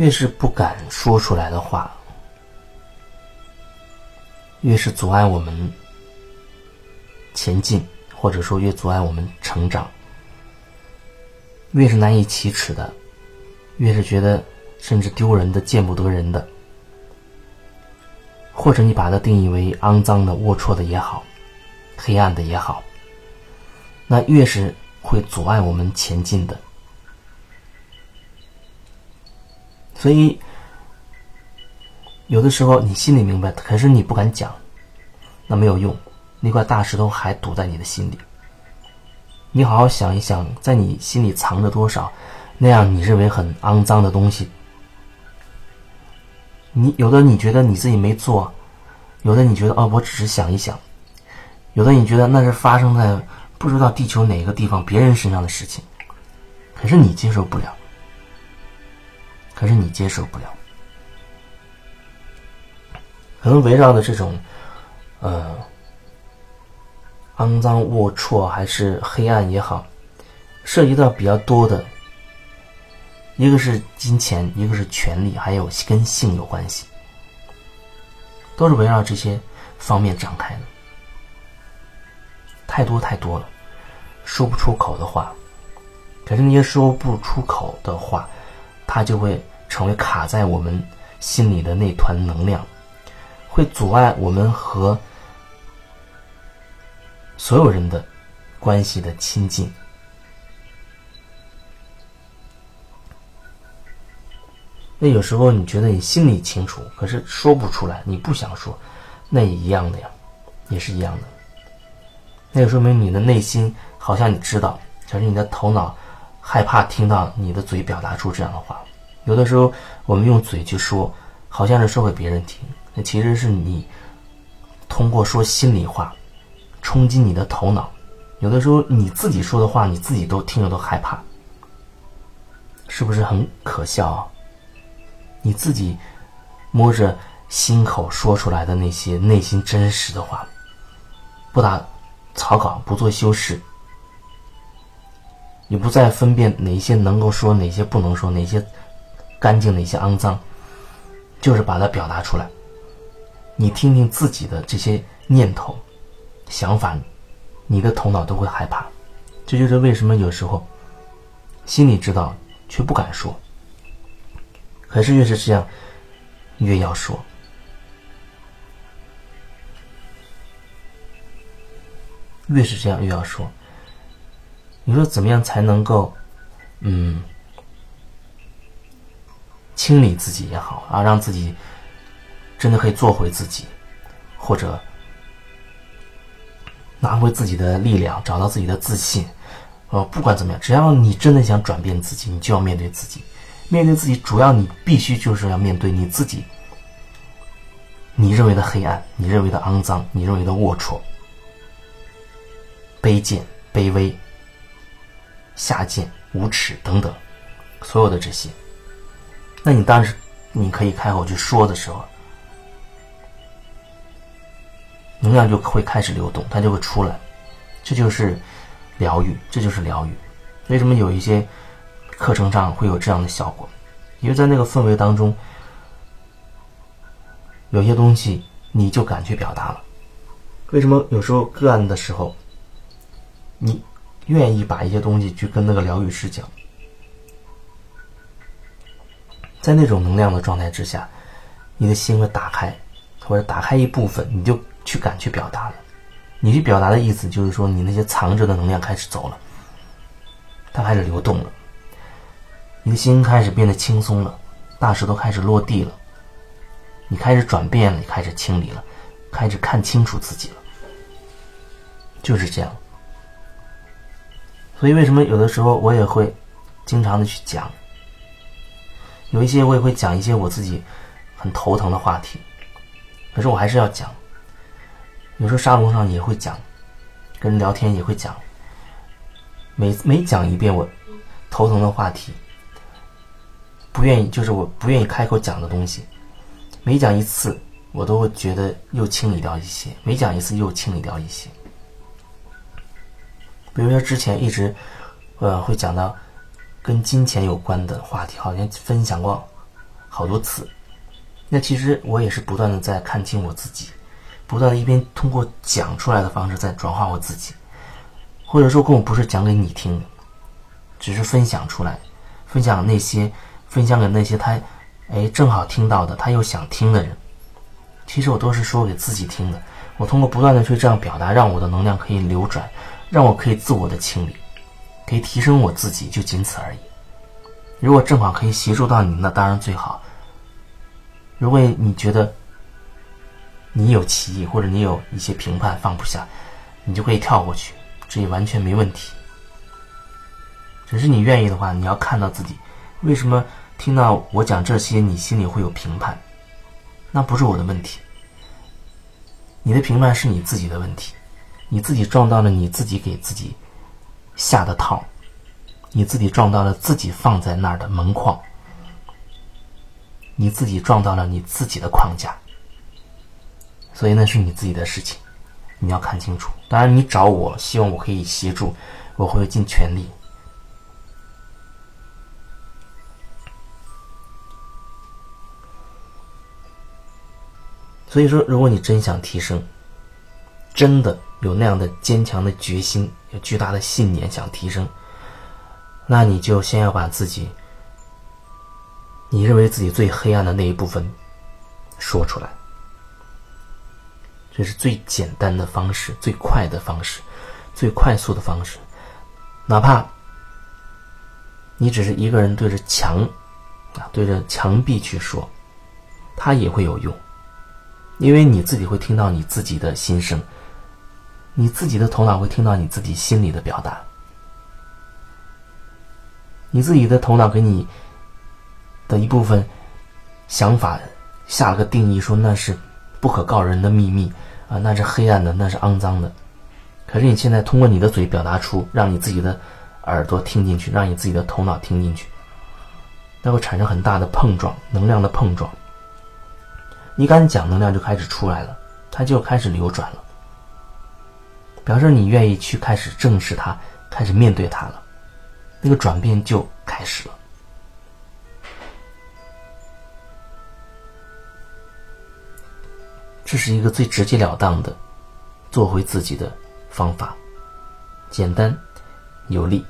越是不敢说出来的话，越是阻碍我们前进，或者说越阻碍我们成长，越是难以启齿的，越是觉得甚至丢人的、见不得人的，或者你把它定义为肮脏的、龌龊的也好，黑暗的也好，那越是会阻碍我们前进的。所以，有的时候你心里明白，可是你不敢讲，那没有用，那块大石头还堵在你的心里。你好好想一想，在你心里藏着多少那样你认为很肮脏的东西？你有的你觉得你自己没做，有的你觉得哦，我只是想一想，有的你觉得那是发生在不知道地球哪个地方别人身上的事情，可是你接受不了。可是你接受不了，可能围绕的这种，呃，肮脏、龌龊还是黑暗也好，涉及到比较多的，一个是金钱，一个是权力，还有跟性有关系，都是围绕这些方面展开的，太多太多了，说不出口的话，可是那些说不出口的话，它就会。成为卡在我们心里的那团能量，会阻碍我们和所有人的关系的亲近。那有时候你觉得你心里清楚，可是说不出来，你不想说，那也一样的呀，也是一样的。那就说明你的内心好像你知道，可是你的头脑害怕听到你的嘴表达出这样的话。有的时候，我们用嘴去说，好像是说给别人听，那其实是你通过说心里话，冲击你的头脑。有的时候你自己说的话，你自己都听着都害怕，是不是很可笑啊？你自己摸着心口说出来的那些内心真实的话，不打草稿，不做修饰，你不再分辨哪些能够说，哪些不能说，哪些。干净哪些肮脏，就是把它表达出来。你听听自己的这些念头、想法，你的头脑都会害怕。这就是为什么有时候心里知道却不敢说。可是越是这样，越要说。越是这样，越要说。你说怎么样才能够，嗯？清理自己也好啊，让自己真的可以做回自己，或者拿回自己的力量，找到自己的自信。呃，不管怎么样，只要你真的想转变自己，你就要面对自己。面对自己，主要你必须就是要面对你自己，你认为的黑暗，你认为的肮脏，你认为的龌龊、卑贱、卑微、下贱、无耻等等，所有的这些。那你当时你可以开口去说的时候，能量就会开始流动，它就会出来，这就是疗愈，这就是疗愈。为什么有一些课程上会有这样的效果？因为在那个氛围当中，有些东西你就敢去表达了。为什么有时候个案的时候，你愿意把一些东西去跟那个疗愈师讲？在那种能量的状态之下，你的心会打开，或者打开一部分，你就去敢去表达了。你去表达的意思就是说，你那些藏着的能量开始走了，它开始流动了，你的心开始变得轻松了，大石头开始落地了，你开始转变了，你开始清理了，开始看清楚自己了，就是这样。所以，为什么有的时候我也会经常的去讲？有一些我也会讲一些我自己很头疼的话题，可是我还是要讲。有时候沙龙上也会讲，跟人聊天也会讲。每每讲一遍我头疼的话题，不愿意就是我不愿意开口讲的东西，每讲一次我都会觉得又清理掉一些，每讲一次又清理掉一些。比如说之前一直呃会讲到。跟金钱有关的话题，好像分享过好多次。那其实我也是不断的在看清我自己，不断的一边通过讲出来的方式在转化我自己，或者说跟我不是讲给你听，只是分享出来，分享那些分享给那些他，哎正好听到的他又想听的人。其实我都是说给自己听的。我通过不断的去这样表达，让我的能量可以流转，让我可以自我的清理，可以提升我自己，就仅此而已。如果正好可以协助到你，那当然最好。如果你觉得你有歧义，或者你有一些评判放不下，你就可以跳过去，这也完全没问题。只是你愿意的话，你要看到自己为什么听到我讲这些，你心里会有评判，那不是我的问题。你的评判是你自己的问题，你自己撞到了你自己给自己下的套，你自己撞到了自己放在那儿的门框。你自己撞到了你自己的框架，所以那是你自己的事情，你要看清楚。当然，你找我，希望我可以协助，我会尽全力。所以说，如果你真想提升，真的有那样的坚强的决心，有巨大的信念想提升，那你就先要把自己。你认为自己最黑暗的那一部分，说出来，这是最简单的方式，最快的方式，最快速的方式。哪怕你只是一个人对着墙，啊，对着墙壁去说，它也会有用，因为你自己会听到你自己的心声，你自己的头脑会听到你自己心里的表达，你自己的头脑给你。的一部分想法下了个定义，说那是不可告人的秘密啊，那是黑暗的，那是肮脏的。可是你现在通过你的嘴表达出，让你自己的耳朵听进去，让你自己的头脑听进去，那会产生很大的碰撞，能量的碰撞。你敢讲，能量就开始出来了，它就开始流转了，表示你愿意去开始正视它，开始面对它了，那个转变就开始了。这是一个最直截了当的做回自己的方法，简单有力。